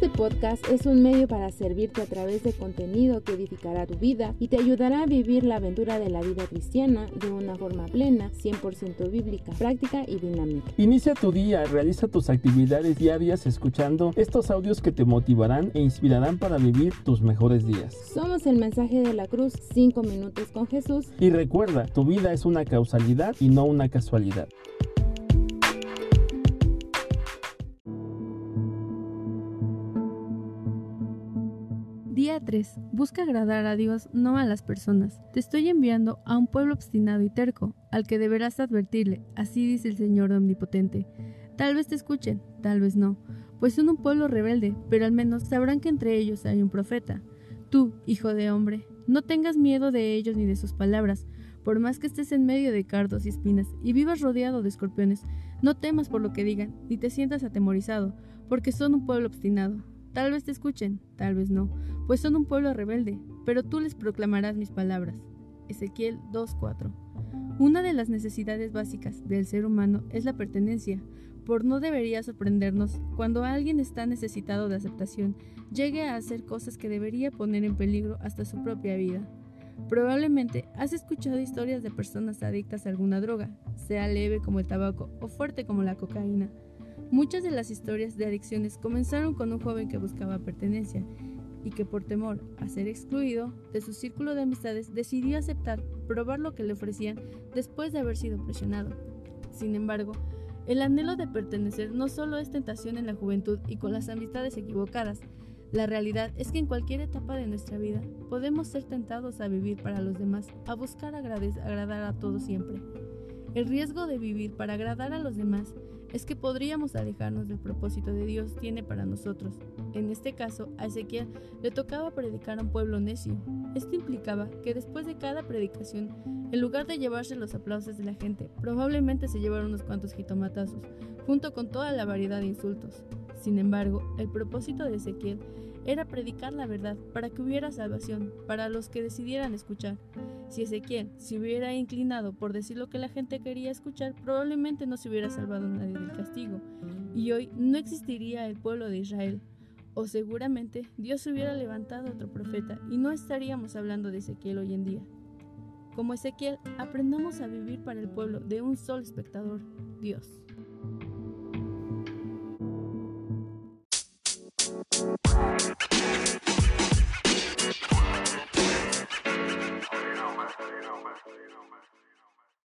Este podcast es un medio para servirte a través de contenido que edificará tu vida y te ayudará a vivir la aventura de la vida cristiana de una forma plena, 100% bíblica, práctica y dinámica. Inicia tu día, realiza tus actividades diarias escuchando estos audios que te motivarán e inspirarán para vivir tus mejores días. Somos el mensaje de la cruz, 5 minutos con Jesús. Y recuerda, tu vida es una causalidad y no una casualidad. Día 3. Busca agradar a Dios, no a las personas. Te estoy enviando a un pueblo obstinado y terco, al que deberás advertirle, así dice el Señor Omnipotente. Tal vez te escuchen, tal vez no, pues son un pueblo rebelde, pero al menos sabrán que entre ellos hay un profeta. Tú, hijo de hombre, no tengas miedo de ellos ni de sus palabras, por más que estés en medio de cardos y espinas y vivas rodeado de escorpiones, no temas por lo que digan, ni te sientas atemorizado, porque son un pueblo obstinado. Tal vez te escuchen, tal vez no, pues son un pueblo rebelde, pero tú les proclamarás mis palabras. Ezequiel 2.4 Una de las necesidades básicas del ser humano es la pertenencia, por no debería sorprendernos cuando alguien está necesitado de aceptación, llegue a hacer cosas que debería poner en peligro hasta su propia vida. Probablemente has escuchado historias de personas adictas a alguna droga, sea leve como el tabaco o fuerte como la cocaína. Muchas de las historias de adicciones comenzaron con un joven que buscaba pertenencia y que por temor a ser excluido de su círculo de amistades decidió aceptar probar lo que le ofrecían después de haber sido presionado. Sin embargo, el anhelo de pertenecer no solo es tentación en la juventud y con las amistades equivocadas, la realidad es que en cualquier etapa de nuestra vida podemos ser tentados a vivir para los demás, a buscar agradar a todos siempre. El riesgo de vivir para agradar a los demás es que podríamos alejarnos del propósito de Dios tiene para nosotros. En este caso, a Ezequiel le tocaba predicar a un pueblo necio. Esto implicaba que después de cada predicación, en lugar de llevarse los aplausos de la gente, probablemente se llevaron unos cuantos jitomatazos, junto con toda la variedad de insultos. Sin embargo, el propósito de Ezequiel era predicar la verdad para que hubiera salvación para los que decidieran escuchar. Si Ezequiel se hubiera inclinado por decir lo que la gente quería escuchar, probablemente no se hubiera salvado nadie del castigo, y hoy no existiría el pueblo de Israel. O seguramente Dios hubiera levantado otro profeta y no estaríamos hablando de Ezequiel hoy en día. Como Ezequiel, aprendamos a vivir para el pueblo de un solo espectador, Dios.